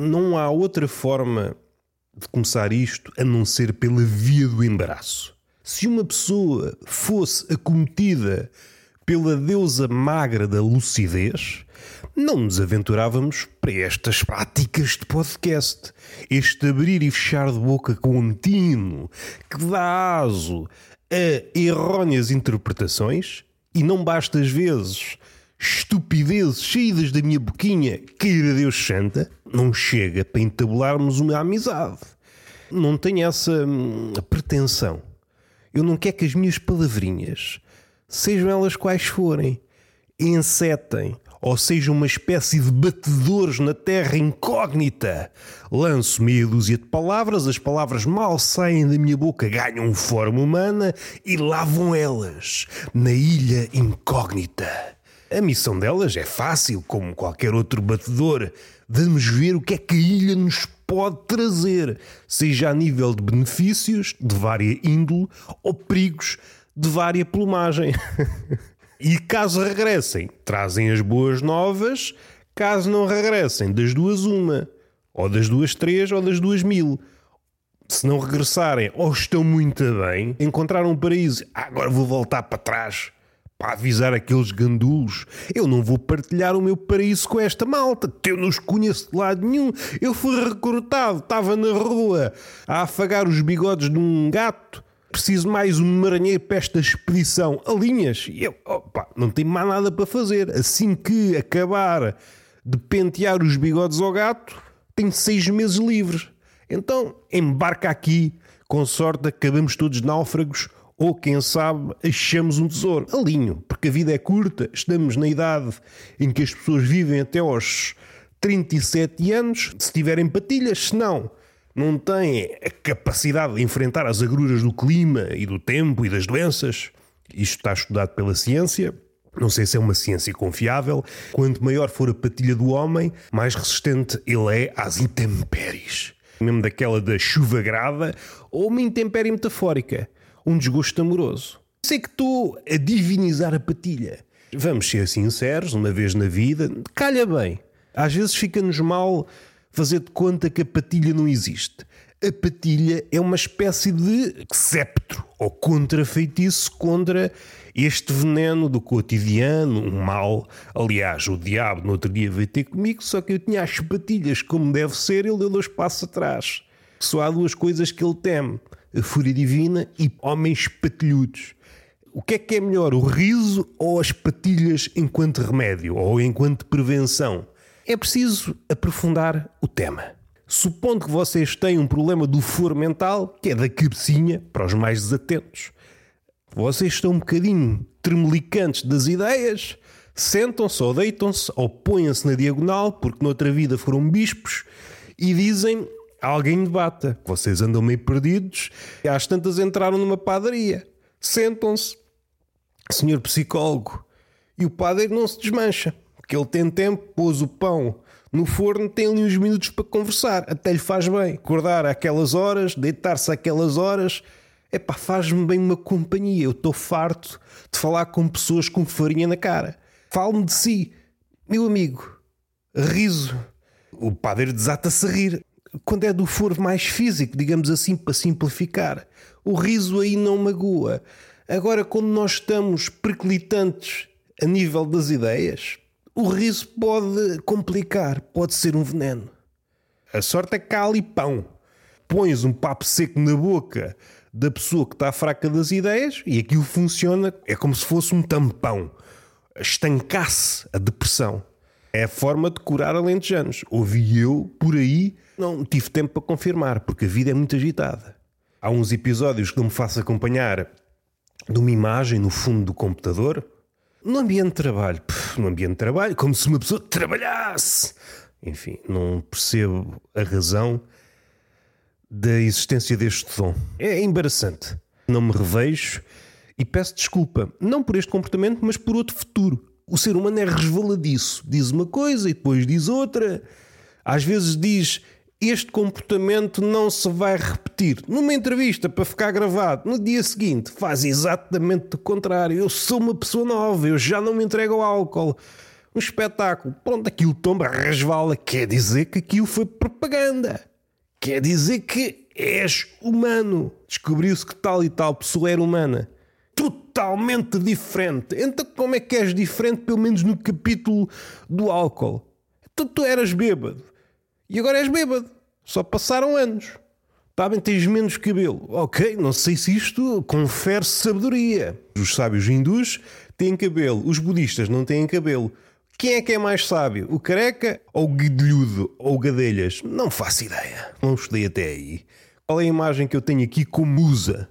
não há outra forma de começar isto a não ser pela via do embaraço. Se uma pessoa fosse acometida pela deusa magra da lucidez, não nos aventurávamos para estas práticas de podcast. Este abrir e fechar de boca contínuo que dá aso a erróneas interpretações e não basta às vezes estupidezes saídas da minha boquinha, queira Deus santa, não chega para entabularmos uma amizade. Não tenho essa hum, pretensão. Eu não quero que as minhas palavrinhas, sejam elas quais forem, encetem ou sejam uma espécie de batedores na terra incógnita. Lanço meia dúzia de palavras, as palavras mal saem da minha boca, ganham forma humana e lá vão elas, na ilha incógnita. A missão delas é fácil, como qualquer outro batedor. Vamos ver o que é que a ilha nos pode trazer, seja a nível de benefícios de vária índole ou perigos de vária plumagem. e caso regressem, trazem as boas novas, caso não regressem, das duas uma, ou das duas três, ou das duas mil. Se não regressarem ou estão muito bem, encontraram um paraíso, ah, agora vou voltar para trás para avisar aqueles gandulos. Eu não vou partilhar o meu paraíso com esta malta. Eu não os conheço de lado nenhum. Eu fui recrutado, estava na rua a afagar os bigodes de um gato. Preciso mais um maranheiro para esta expedição. A linhas. E eu, opa, não tenho mais nada para fazer. Assim que acabar de pentear os bigodes ao gato, tenho seis meses livres. Então, embarca aqui. Com sorte, acabamos todos náufragos ou quem sabe achamos um tesouro. Alinho, porque a vida é curta, estamos na idade em que as pessoas vivem até aos 37 anos, se tiverem patilhas, se não, não têm a capacidade de enfrentar as agruras do clima e do tempo e das doenças. Isto está estudado pela ciência. Não sei se é uma ciência confiável. Quanto maior for a patilha do homem, mais resistente ele é às intempéries. Mesmo daquela da chuva grada ou uma intempérie metafórica um desgosto amoroso. Sei que estou a divinizar a patilha. Vamos ser sinceros, uma vez na vida, calha bem. Às vezes fica-nos mal fazer de conta que a patilha não existe. A patilha é uma espécie de sceptro ou contrafeitiço contra este veneno do cotidiano, um mal. Aliás, o diabo no outro dia veio ter comigo, só que eu tinha as patilhas como deve ser, ele deu dois passos atrás. Só há duas coisas que ele teme a fúria divina e homens patilhudos. O que é que é melhor, o riso ou as patilhas enquanto remédio ou enquanto prevenção? É preciso aprofundar o tema. Supondo que vocês têm um problema do foro mental, que é da cabecinha, para os mais desatentos, vocês estão um bocadinho tremelicantes das ideias, sentam-se ou deitam-se ou põem-se na diagonal, porque noutra vida foram bispos, e dizem alguém debata. Vocês andam meio perdidos. E às tantas entraram numa padaria. Sentam-se. Senhor psicólogo. E o padre não se desmancha. Porque ele tem tempo, pôs o pão no forno, tem ali uns minutos para conversar. Até lhe faz bem. Acordar àquelas horas, deitar-se àquelas horas. Epá, faz-me bem uma companhia. Eu estou farto de falar com pessoas com farinha na cara. Fale-me de si. Meu amigo, riso. O padre desata-se a rir quando é do foro mais físico, digamos assim, para simplificar, o riso aí não magoa. Agora, quando nós estamos perclitantes a nível das ideias, o riso pode complicar, pode ser um veneno. A sorte é que há ali pão. Pões um papo seco na boca da pessoa que está fraca das ideias e aquilo funciona, é como se fosse um tampão. Estancasse a depressão. É a forma de curar alentejanos. Ouvi eu por aí não tive tempo para confirmar, porque a vida é muito agitada. Há uns episódios que não me faço acompanhar de uma imagem no fundo do computador. No ambiente de trabalho, no ambiente de trabalho, como se uma pessoa trabalhasse. Enfim, não percebo a razão da existência deste dom. É embaraçante. Não me revejo e peço desculpa, não por este comportamento, mas por outro futuro. O ser humano é resvaladiço. Diz uma coisa e depois diz outra. Às vezes diz este comportamento não se vai repetir. Numa entrevista para ficar gravado, no dia seguinte, faz exatamente o contrário. Eu sou uma pessoa nova, eu já não me entrego ao álcool. Um espetáculo. Pronto, aquilo tomba, resvala. Quer dizer que aquilo foi propaganda. Quer dizer que és humano. Descobriu-se que tal e tal pessoa era humana. Totalmente diferente. Então, como é que és diferente, pelo menos no capítulo do álcool? Então, tu eras bêbado. E agora és bêbado. Só passaram anos. Está bem, tens menos cabelo. Ok, não sei se isto confere sabedoria. Os sábios hindus têm cabelo, os budistas não têm cabelo. Quem é que é mais sábio? O careca ou o guedelhudo ou o gadelhas? Não faço ideia. Não estudei até aí. Qual é a imagem que eu tenho aqui como musa?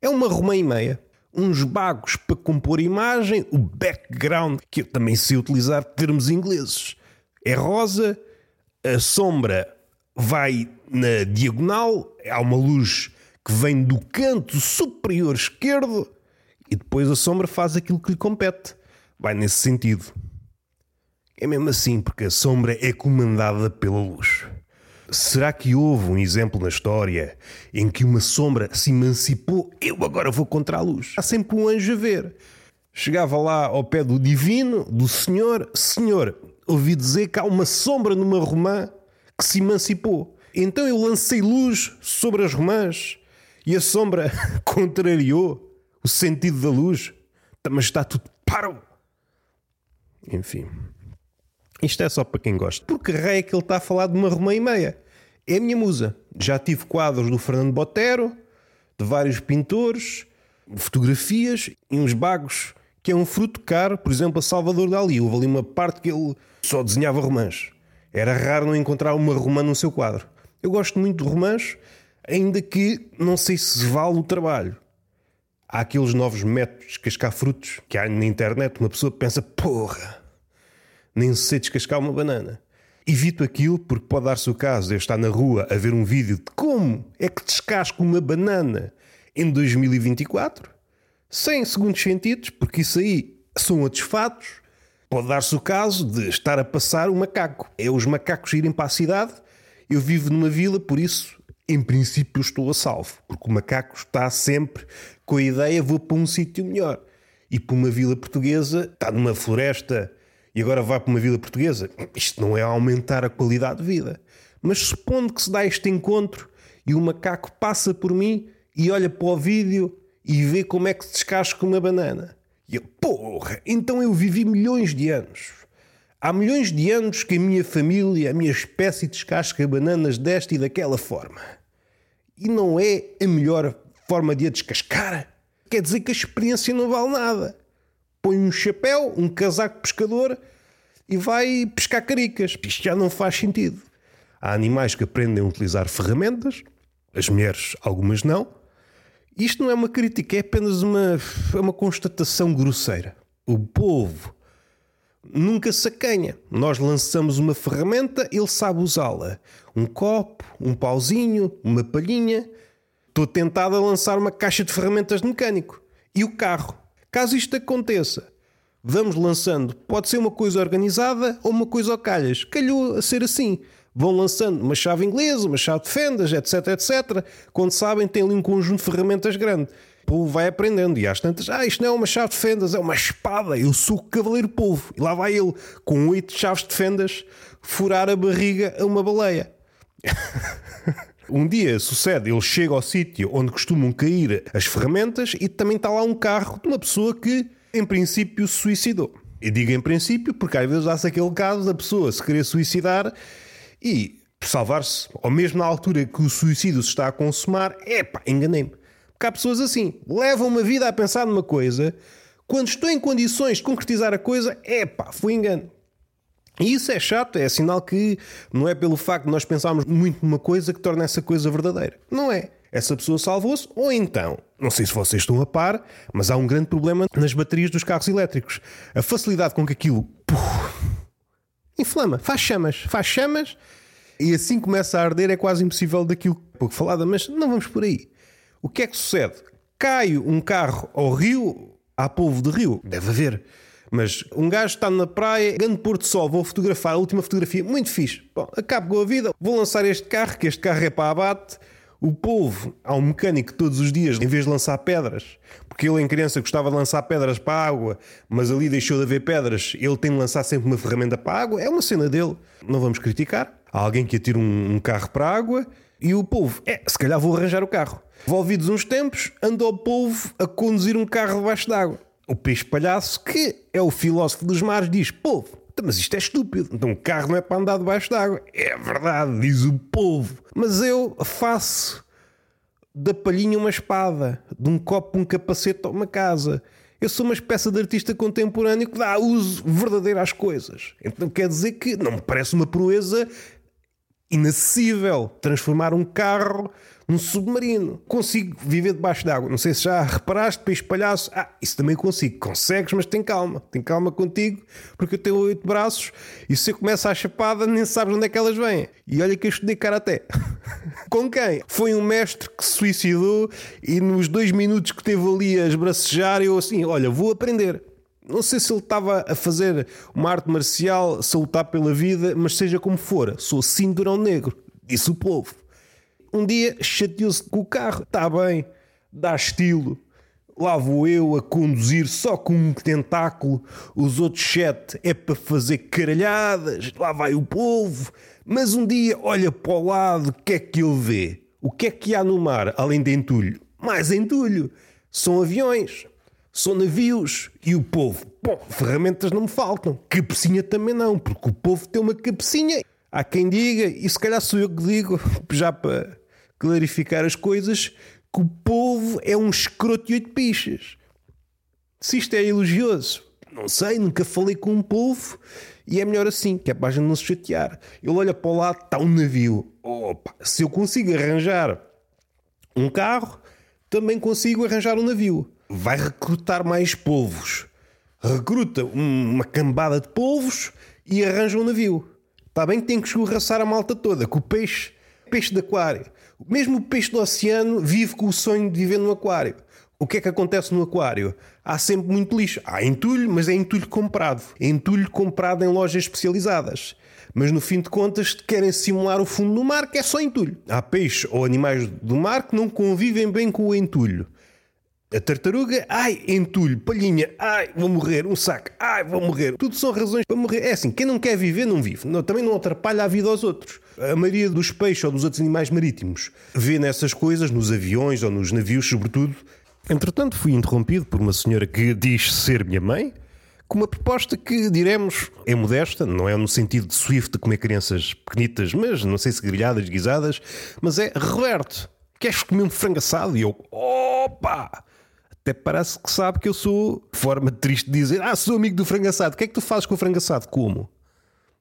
É uma romã e meia. Uns bagos para compor imagem, o background, que eu também sei utilizar termos ingleses. É rosa, a sombra vai na diagonal, há uma luz que vem do canto superior esquerdo e depois a sombra faz aquilo que lhe compete. Vai nesse sentido. É mesmo assim, porque a sombra é comandada pela luz. Será que houve um exemplo na história em que uma sombra se emancipou? Eu agora vou contra a luz. Há sempre um anjo a ver. Chegava lá ao pé do divino, do Senhor, Senhor, ouvi dizer que há uma sombra numa romã que se emancipou. Então eu lancei luz sobre as romãs e a sombra contrariou o sentido da luz. Mas está tudo paro. Enfim. Isto é só para quem gosta. Porque rei é que ele está a falar de uma romã e meia. É a minha musa. Já tive quadros do Fernando Botero, de vários pintores, fotografias e uns bagos que é um fruto caro. Por exemplo, a Salvador Dali. Houve ali uma parte que ele só desenhava romãs. Era raro não encontrar uma romã no seu quadro. Eu gosto muito de romãs, ainda que não sei se vale o trabalho. Há aqueles novos métodos de descascar frutos que há na internet. Uma pessoa pensa, porra, nem sei descascar uma banana. Evito aquilo porque pode dar-se o caso de eu estar na rua a ver um vídeo de como é que descasco uma banana em 2024, sem segundos sentidos, porque isso aí são outros fatos Pode dar-se o caso de estar a passar um macaco. É os macacos irem para a cidade. Eu vivo numa vila, por isso, em princípio, estou a salvo. Porque o macaco está sempre com a ideia: vou para um sítio melhor. E para uma vila portuguesa, está numa floresta e agora vai para uma vila portuguesa. Isto não é aumentar a qualidade de vida. Mas supondo que se dá este encontro e o macaco passa por mim e olha para o vídeo e vê como é que se descasca uma banana. E eu, porra, então eu vivi milhões de anos. Há milhões de anos que a minha família, a minha espécie descasca bananas desta e daquela forma. E não é a melhor forma de a descascar. Quer dizer que a experiência não vale nada. Põe um chapéu, um casaco pescador e vai pescar caricas. Isto já não faz sentido. Há animais que aprendem a utilizar ferramentas, as mulheres, algumas não isto não é uma crítica, é apenas uma, é uma constatação grosseira. O povo nunca se acanha. Nós lançamos uma ferramenta, ele sabe usá-la. Um copo, um pauzinho, uma palhinha. Estou tentado a lançar uma caixa de ferramentas de mecânico. E o carro. Caso isto aconteça, vamos lançando. Pode ser uma coisa organizada ou uma coisa ao calhas. Calhou a ser assim vão lançando uma chave inglesa, uma chave de fendas, etc, etc. Quando sabem, tem ali um conjunto de ferramentas grande. O povo vai aprendendo e às tantas, ah, isto não é uma chave de fendas, é uma espada. Eu sou o cavaleiro povo. E lá vai ele, com oito chaves de fendas, furar a barriga a uma baleia. um dia sucede, ele chega ao sítio onde costumam cair as ferramentas e também está lá um carro de uma pessoa que, em princípio, se suicidou. E digo em princípio porque às vezes há-se aquele caso da pessoa se querer suicidar e salvar-se, ou mesmo na altura que o suicídio se está a consumar, epá, enganei-me. Porque há pessoas assim, levam uma vida a pensar numa coisa, quando estou em condições de concretizar a coisa, epá, foi engano. E isso é chato, é sinal que não é pelo facto de nós pensarmos muito numa coisa que torna essa coisa verdadeira. Não é. Essa pessoa salvou-se, ou então, não sei se vocês estão a par, mas há um grande problema nas baterias dos carros elétricos. A facilidade com que aquilo inflama, faz chamas, faz chamas e assim começa a arder, é quase impossível daquilo pouco falada, mas não vamos por aí. O que é que sucede? Cai um carro ao rio, há povo de rio, deve haver. Mas um gajo está na praia, grande de sol, vou fotografar a última fotografia, muito fixe. Bom, acabo com a vida, vou lançar este carro, que este carro é para abate. O povo, há um mecânico que todos os dias, em vez de lançar pedras, porque ele em criança gostava de lançar pedras para a água, mas ali deixou de haver pedras, ele tem de lançar sempre uma ferramenta para a água, é uma cena dele, não vamos criticar. Há alguém que atira um, um carro para a água e o povo, é, se calhar vou arranjar o carro. Envolvidos uns tempos, anda o povo a conduzir um carro debaixo d'água. O peixe palhaço, que é o filósofo dos mares, diz: Povo, então, mas isto é estúpido. Então, um carro não é para andar debaixo d'água. É verdade, diz o povo. Mas eu faço da palhinha uma espada, de um copo um capacete uma casa. Eu sou uma espécie de artista contemporâneo que dá uso verdadeiro às coisas. Então quer dizer que não me parece uma proeza inacessível transformar um carro num submarino. Consigo viver debaixo d'água. Não sei se já reparaste, peixe palhaço. Ah, isso também consigo. Consegues, mas tem calma. Tem calma contigo, porque eu tenho oito braços e se eu começo a chapada, nem sabes onde é que elas vêm. E olha que eu estudei karaté. Com quem? Foi um mestre que se suicidou e nos dois minutos que teve ali a esbracejar, eu assim, olha, vou aprender. Não sei se ele estava a fazer uma arte marcial, se lutar pela vida, mas seja como for, sou cinturão negro, disse o povo. Um dia chateou-se com o carro, está bem, dá estilo. Lá vou eu a conduzir só com um tentáculo, os outros sete é para fazer caralhadas, lá vai o povo. Mas um dia olha para o lado, o que é que ele vê? O que é que há no mar além de entulho? Mais entulho. São aviões são navios e o povo. Bom, ferramentas não me faltam, cabecinha também não, porque o povo tem uma cabecinha. Há quem diga, e se calhar sou eu que digo, já para clarificar as coisas, que o povo é um escroto de oito pichas. Se isto é elogioso, não sei, nunca falei com um povo e é melhor assim, que é para a gente não se chatear. Ele olha para o lado, está um navio. Opa, se eu consigo arranjar um carro, também consigo arranjar um navio vai recrutar mais polvos. Recruta uma cambada de polvos e arranja um navio. Está bem que tem que escorraçar a malta toda, que o peixe, peixe de aquário. Mesmo o peixe do oceano vive com o sonho de viver no aquário. O que é que acontece no aquário? Há sempre muito lixo. Há entulho, mas é entulho comprado. É entulho comprado em lojas especializadas. Mas no fim de contas querem simular o fundo do mar, que é só entulho. Há peixes ou animais do mar que não convivem bem com o entulho. A tartaruga, ai, entulho, palhinha, ai, vou morrer, um saco, ai, vou morrer. Tudo são razões para morrer. É assim, quem não quer viver, não vive. Não, também não atrapalha a vida aos outros. A maioria dos peixes ou dos outros animais marítimos vê nessas coisas, nos aviões ou nos navios, sobretudo. Entretanto, fui interrompido por uma senhora que diz ser minha mãe, com uma proposta que, diremos, é modesta, não é no sentido de Swift de comer crianças pequenitas, mas não sei se grelhadas, guisadas, mas é Roberto, queres comer um frango assado? E eu, opa! Até parece que sabe que eu sou, forma triste de dizer, ah, sou amigo do frango assado. O que é que tu fazes com o frango assado? Como?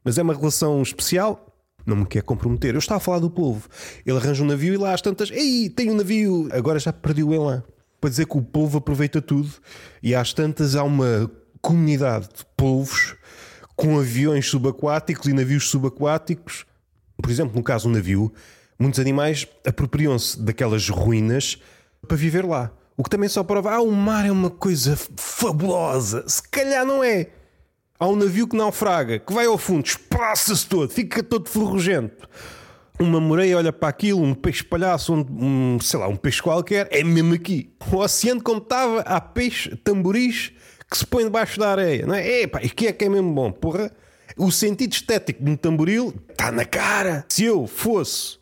Mas é uma relação especial? Não me quer comprometer. Eu estava a falar do povo. Ele arranja um navio e lá às tantas, ei, tem um navio, agora já perdi o elan. Para dizer que o povo aproveita tudo e às tantas há uma comunidade de povos com aviões subaquáticos e navios subaquáticos. Por exemplo, no caso do navio, muitos animais apropriam-se daquelas ruínas para viver lá. O que também só prova, ah, o mar é uma coisa fabulosa. Se calhar não é. Há um navio que naufraga, que vai ao fundo, espaça-se todo, fica todo ferrugento. Uma moreia olha para aquilo, um peixe palhaço, um, um, sei lá, um peixe qualquer, é mesmo aqui. O oceano, como estava, há peixe, tamboris, que se põe debaixo da areia, não é? Epá, que é que é mesmo bom, porra. O sentido estético de um tamboril está na cara. Se eu fosse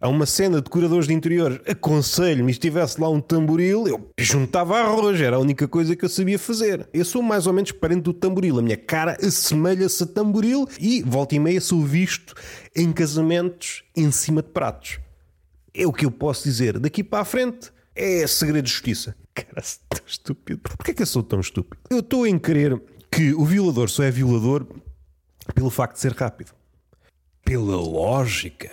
a uma cena de curadores de interior, aconselho-me, estivesse lá um tamboril, eu juntava arroz, era a única coisa que eu sabia fazer. Eu sou mais ou menos parente do tamboril, a minha cara assemelha-se a tamboril e, volta e meia, sou visto em casamentos em cima de pratos. É o que eu posso dizer. Daqui para a frente é segredo de justiça. Cara, tão estúpido. Porquê é que eu sou tão estúpido? Eu estou em crer que o violador só é violador pelo facto de ser rápido. Pela lógica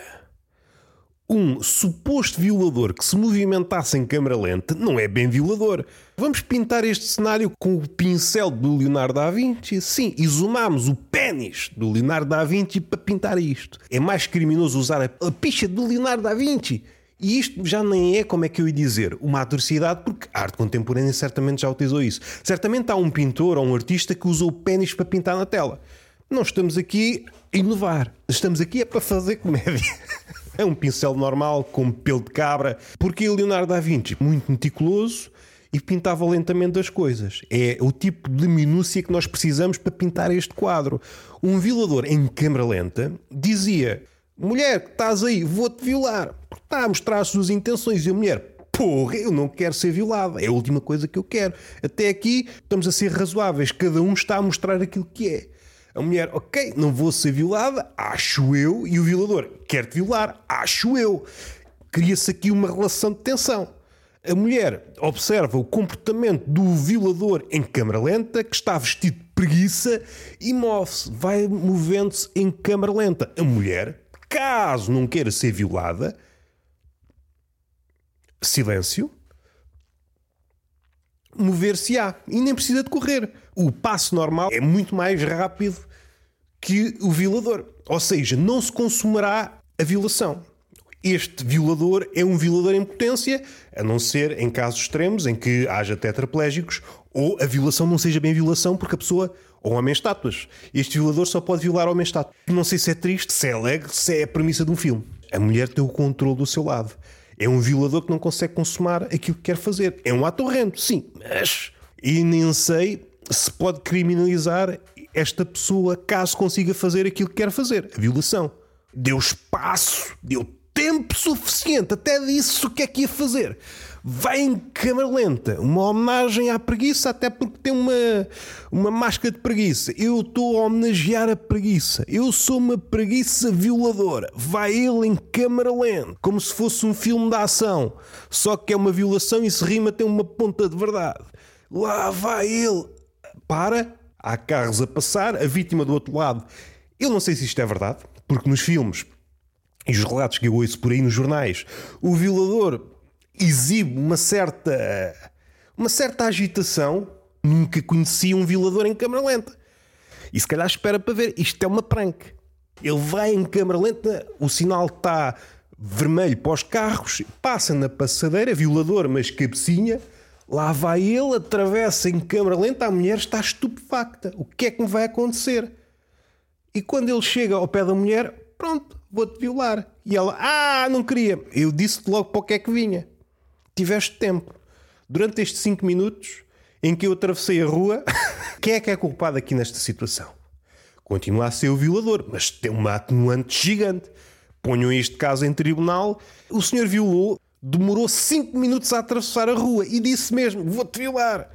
um suposto violador que se movimentasse em câmara lenta não é bem violador. Vamos pintar este cenário com o pincel do Leonardo da Vinci? Sim, e zoomámos o pênis do Leonardo da Vinci para pintar isto. É mais criminoso usar a, a picha do Leonardo da Vinci. E isto já nem é, como é que eu ia dizer, uma atrocidade, porque a arte contemporânea certamente já utilizou isso. Certamente há um pintor ou um artista que usou o pênis para pintar na tela. Não estamos aqui a inovar. Estamos aqui é para fazer comédia. É um pincel normal, com pelo de cabra, porque Leonardo da Vinci, muito meticuloso, e pintava lentamente as coisas. É o tipo de minúcia que nós precisamos para pintar este quadro. Um violador em câmara lenta dizia: Mulher, que estás aí, vou-te violar. Está a mostrar as suas intenções. E a mulher: Porra, eu não quero ser violada. É a última coisa que eu quero. Até aqui estamos a ser razoáveis. Cada um está a mostrar aquilo que é. A mulher, ok, não vou ser violada, acho eu. E o violador, quer-te violar, acho eu. Cria-se aqui uma relação de tensão. A mulher observa o comportamento do violador em câmara lenta, que está vestido de preguiça e move-se, vai movendo-se em câmara lenta. A mulher, caso não queira ser violada, silêncio, mover-se-á e nem precisa de correr. O passo normal é muito mais rápido que o violador. Ou seja, não se consumará a violação. Este violador é um violador em potência, a não ser em casos extremos em que haja tetraplégicos ou a violação não seja bem violação porque a pessoa ou homem estátuas. Este violador só pode violar homem estátua. Não sei se é triste, se é alegre, se é a premissa de um filme. A mulher tem o controle do seu lado. É um violador que não consegue consumar aquilo que quer fazer. É um ato horrendo, sim, mas. E nem sei se pode criminalizar esta pessoa caso consiga fazer aquilo que quer fazer a violação. Deu espaço, deu tempo suficiente, até disse o que é que ia fazer. Vai em câmara lenta, uma homenagem à preguiça, até porque tem uma, uma máscara de preguiça. Eu estou a homenagear a preguiça. Eu sou uma preguiça violadora. Vai ele em câmara lenta, como se fosse um filme de ação. Só que é uma violação e se rima tem uma ponta de verdade. Lá vai ele. Para, há carros a passar, a vítima do outro lado. Eu não sei se isto é verdade, porque nos filmes e os relatos que eu ouço por aí nos jornais, o violador exibe uma certa, uma certa agitação. Nunca conheci um violador em câmara lenta. E se calhar espera para ver. Isto é uma prank. Ele vai em câmara lenta, o sinal está vermelho para os carros, passa na passadeira, violador, mas cabecinha. Lá vai ele, atravessa em câmara lenta, a mulher está estupefacta. O que é que me vai acontecer? E quando ele chega ao pé da mulher, pronto, vou-te violar. E ela, ah, não queria. Eu disse-te logo para o que é que vinha. Tiveste tempo. Durante estes 5 minutos em que eu atravessei a rua, quem é que é culpado aqui nesta situação? Continua a ser o violador, mas tem uma atenuante gigante. Ponham este caso em tribunal. O senhor violou, demorou 5 minutos a atravessar a rua e disse mesmo: Vou-te violar.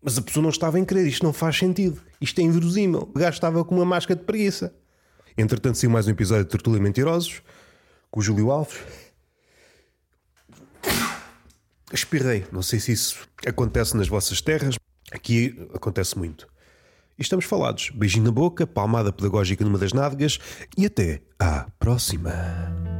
Mas a pessoa não estava em crer, isto não faz sentido. Isto é inverosímil. O gajo estava com uma máscara de preguiça. Entretanto, saiu mais um episódio de Tertulia Mentirosos com o Júlio Alves. Espirrei. Não sei se isso acontece nas vossas terras. Aqui acontece muito. E estamos falados. Beijinho na boca, palmada pedagógica numa das nádegas e até à próxima.